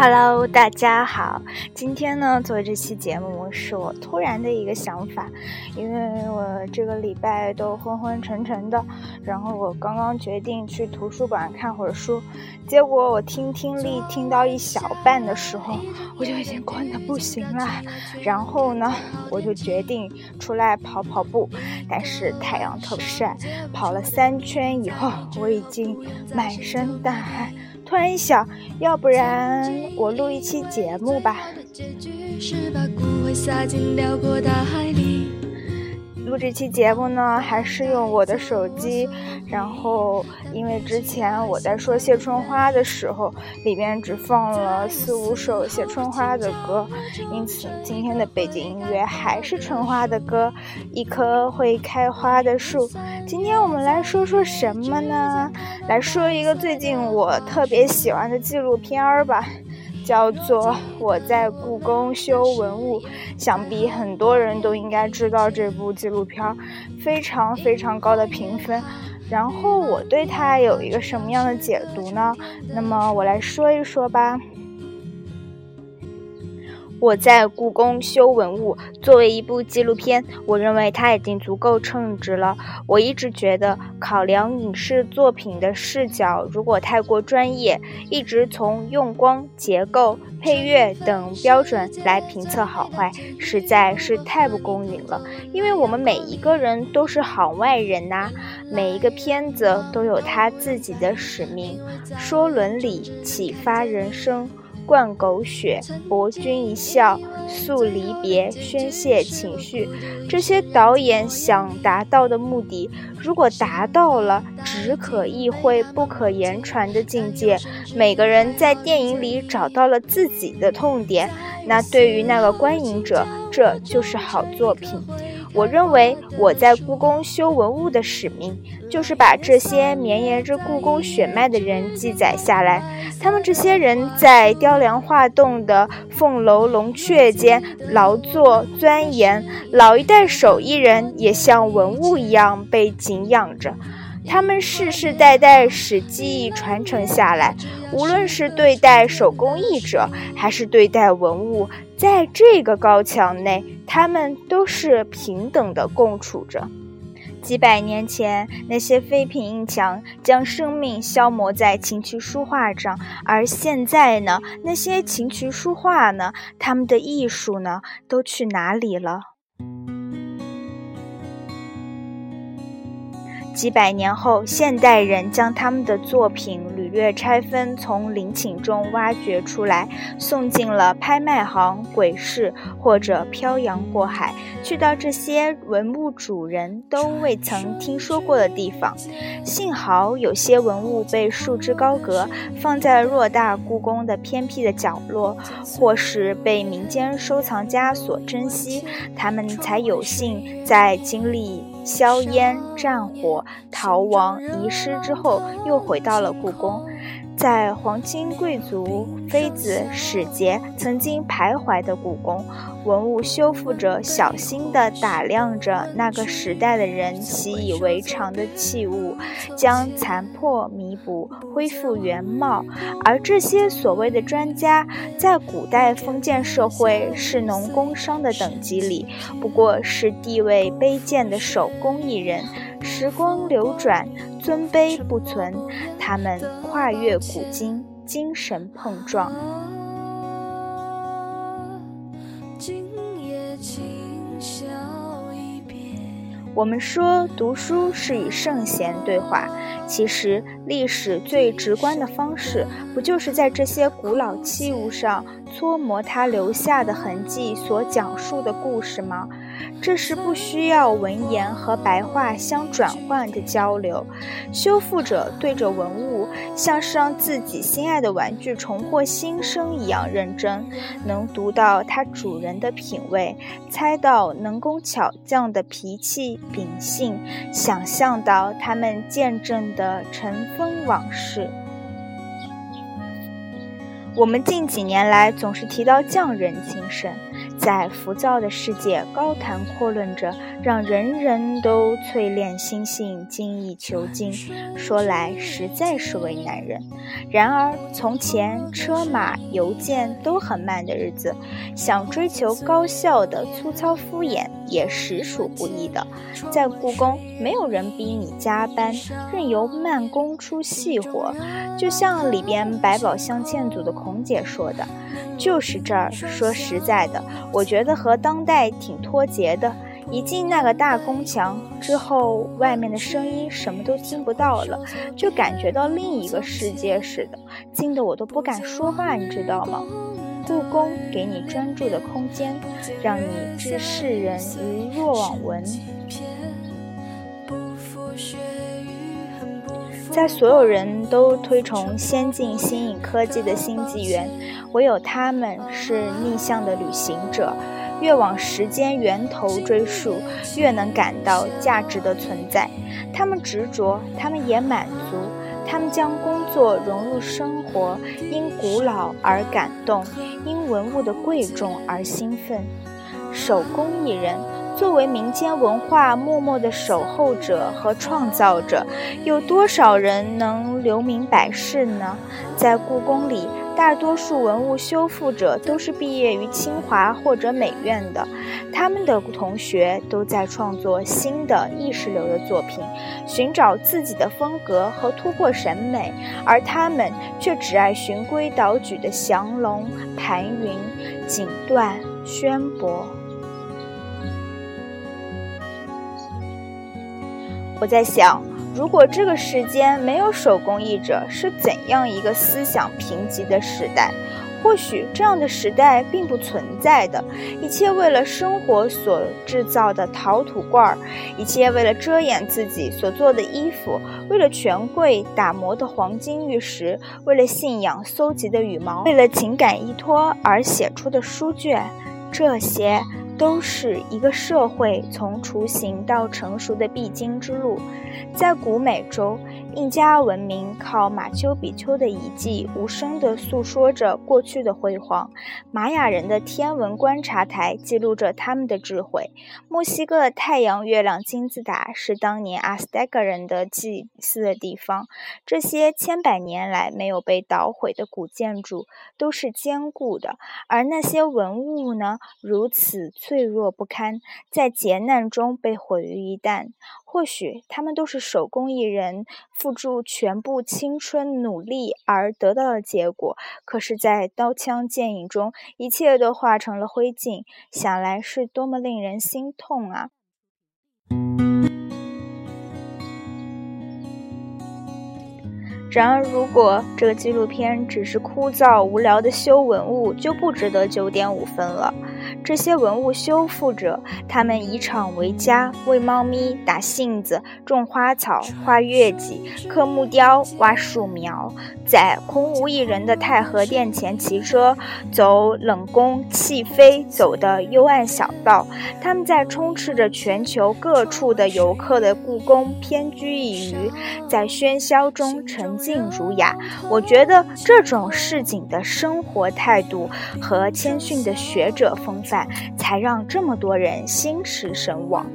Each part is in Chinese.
Hello，大家好。今天呢，做这期节目是我突然的一个想法，因为我这个礼拜都昏昏沉沉的，然后我刚刚决定去图书馆看会儿书，结果我听听力听到一小半的时候，我就已经困得不行了。然后呢，我就决定出来跑跑步，但是太阳特别晒，跑了三圈以后，我已经满身大汗。突然一想，要不然我录一期节目吧。录这期节目呢，还是用我的手机。然后，因为之前我在说谢春花的时候，里面只放了四五首谢春花的歌，因此今天的背景音乐还是春花的歌，《一棵会开花的树》。今天我们来说说什么呢？来说一个最近我特别喜欢的纪录片儿吧。叫做我在故宫修文物，想必很多人都应该知道这部纪录片，非常非常高的评分。然后我对它有一个什么样的解读呢？那么我来说一说吧。我在故宫修文物，作为一部纪录片，我认为它已经足够称职了。我一直觉得，考量影视作品的视角如果太过专业，一直从用光、结构、配乐等标准来评测好坏，实在是太不公允了。因为我们每一个人都是行外人呐，每一个片子都有他自己的使命，说伦理，启发人生。灌狗血，博君一笑，诉离别，宣泄情绪，这些导演想达到的目的，如果达到了只可意会不可言传的境界，每个人在电影里找到了自己的痛点，那对于那个观影者，这就是好作品。我认为我在故宫修文物的使命，就是把这些绵延着故宫血脉的人记载下来。他们这些人在雕梁画栋的凤楼龙阙间劳作钻研，老一代手艺人也像文物一样被敬仰着。他们世世代代使技艺传承下来，无论是对待手工艺者，还是对待文物，在这个高墙内，他们都是平等的共处着。几百年前，那些废品硬墙将生命消磨在琴棋书画上，而现在呢？那些琴棋书画呢？他们的艺术呢？都去哪里了？几百年后，现代人将他们的作品屡略拆分，从陵寝中挖掘出来，送进了拍卖行、鬼市，或者漂洋过海，去到这些文物主人都未曾听说过的地方。幸好有些文物被束之高阁，放在偌大故宫的偏僻的角落，或是被民间收藏家所珍惜，他们才有幸在经历。硝烟、战火、逃亡、遗失之后，又回到了故宫。在皇亲贵族、妃子、使节曾经徘徊的故宫，文物修复者小心地打量着那个时代的人习以为常的器物，将残破弥补，恢复原貌。而这些所谓的专家，在古代封建社会士农工商的等级里，不过是地位卑贱的手工艺人。时光流转，尊卑不存，他们跨越古今，精神碰撞。我们说读书是与圣贤对话，其实历史最直观的方式，不就是在这些古老器物上搓磨它留下的痕迹所讲述的故事吗？这是不需要文言和白话相转换的交流。修复者对着文物，像是让自己心爱的玩具重获新生一样认真，能读到它主人的品味，猜到能工巧匠的脾气秉性，想象到他们见证的尘封往事。我们近几年来总是提到匠人精神。在浮躁的世界高谈阔论着，让人人都淬炼心性、精益求精。说来实在是为难人。然而从前车马邮件都很慢的日子，想追求高效的粗糙敷衍也实属不易的。在故宫，没有人逼你加班，任由慢工出细活。就像里边百宝箱建组的孔姐说的。就是这儿，说实在的，我觉得和当代挺脱节的。一进那个大宫墙之后，外面的声音什么都听不到了，就感觉到另一个世界似的，静得我都不敢说话，你知道吗？故宫给你专注的空间，让你置世人于若罔闻。在所有人都推崇先进新颖科技的新纪元，唯有他们是逆向的旅行者。越往时间源头追溯，越能感到价值的存在。他们执着，他们也满足。他们将工作融入生活，因古老而感动，因文物的贵重而兴奋。手工艺人。作为民间文化默默的守候者和创造者，有多少人能留名百世呢？在故宫里，大多数文物修复者都是毕业于清华或者美院的，他们的同学都在创作新的意识流的作品，寻找自己的风格和突破审美，而他们却只爱循规蹈矩的降龙、盘云、锦缎、宣博。我在想，如果这个世间没有手工艺者，是怎样一个思想贫瘠的时代？或许这样的时代并不存在的。一切为了生活所制造的陶土罐儿，一切为了遮掩自己所做的衣服，为了权贵打磨的黄金玉石，为了信仰搜集的羽毛，为了情感依托而写出的书卷，这些。都是一个社会从雏形到成熟的必经之路。在古美洲，印加文明靠马丘比丘的遗迹，无声地诉说着过去的辉煌；玛雅人的天文观察台记录着他们的智慧；墨西哥的太阳、月亮金字塔是当年阿斯泰克人的祭祀的地方。这些千百年来没有被捣毁的古建筑都是坚固的，而那些文物呢，如此脆弱不堪，在劫难中被毁于一旦。或许他们都是手工艺人付诸全部青春努力而得到的结果，可是，在刀枪剑影中，一切都化成了灰烬。想来是多么令人心痛啊！然而，如果这个纪录片只是枯燥无聊的修文物，就不值得九点五分了。这些文物修复者，他们以场为家，喂猫咪，打杏子，种花草，画月季，刻木雕，挖树苗，在空无一人的太和殿前骑车，走冷宫弃妃走的幽暗小道。他们在充斥着全球各处的游客的故宫偏居一隅，在喧嚣中沉静儒雅。我觉得这种市井的生活态度和谦逊的学者风。饭才让这么多人心驰神往。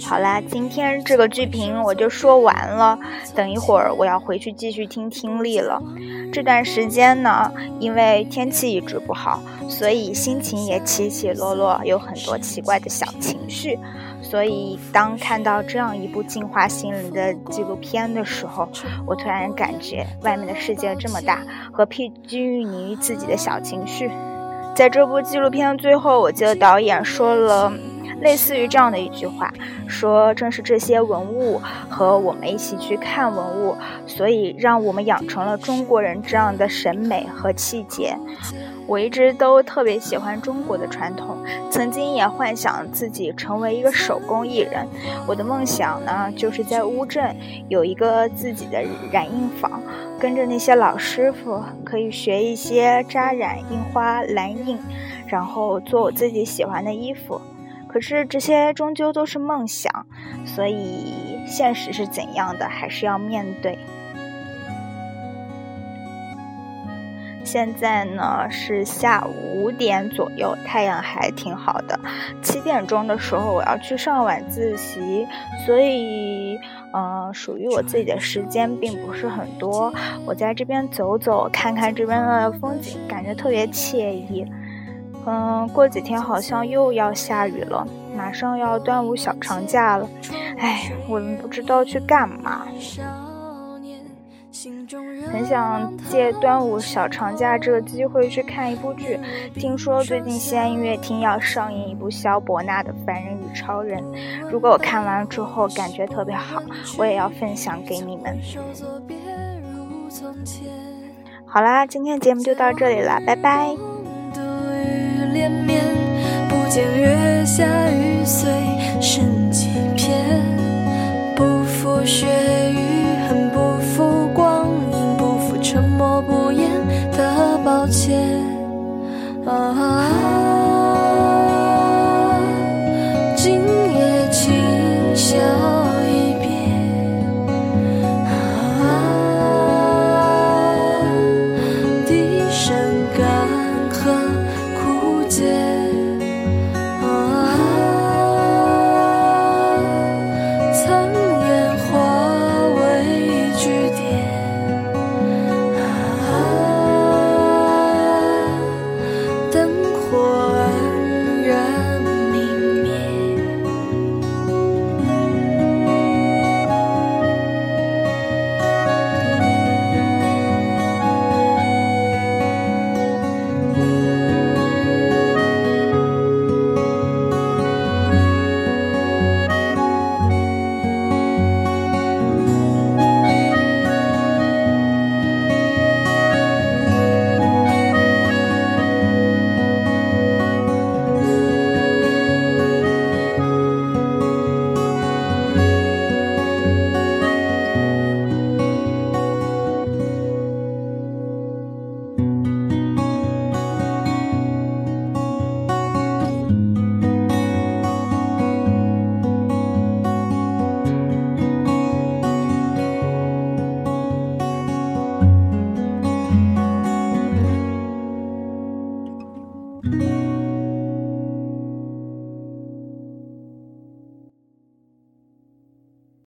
好啦，今天这个剧评我就说完了。等一会儿我要回去继续听听力了。这段时间呢，因为天气一直不好，所以心情也起起落落，有很多奇怪的小情绪。所以当看到这样一部净化心灵的纪录片的时候，我突然感觉外面的世界这么大，何必拘泥于自己的小情绪？在这部纪录片的最后，我记得导演说了类似于这样的一句话：说正是这些文物和我们一起去看文物，所以让我们养成了中国人这样的审美和气节。我一直都特别喜欢中国的传统，曾经也幻想自己成为一个手工艺人。我的梦想呢，就是在乌镇有一个自己的染印坊。跟着那些老师傅，可以学一些扎染、印花、蓝印，然后做我自己喜欢的衣服。可是这些终究都是梦想，所以现实是怎样的，还是要面对。现在呢是下午五点左右，太阳还挺好的。七点钟的时候我要去上晚自习，所以嗯，属于我自己的时间并不是很多。我在这边走走，看看这边的风景，感觉特别惬意。嗯，过几天好像又要下雨了，马上要端午小长假了，哎，我们不知道去干嘛，很想借端午小长假这个机会去看一部剧。听说最近西安音乐厅要上映一部萧伯纳的《凡人与超人》，如果我看完了之后感觉特别好，我也要分享给你们。好啦，今天节目就到这里了，拜拜。不见月下雨碎剩几片，不负雪啊。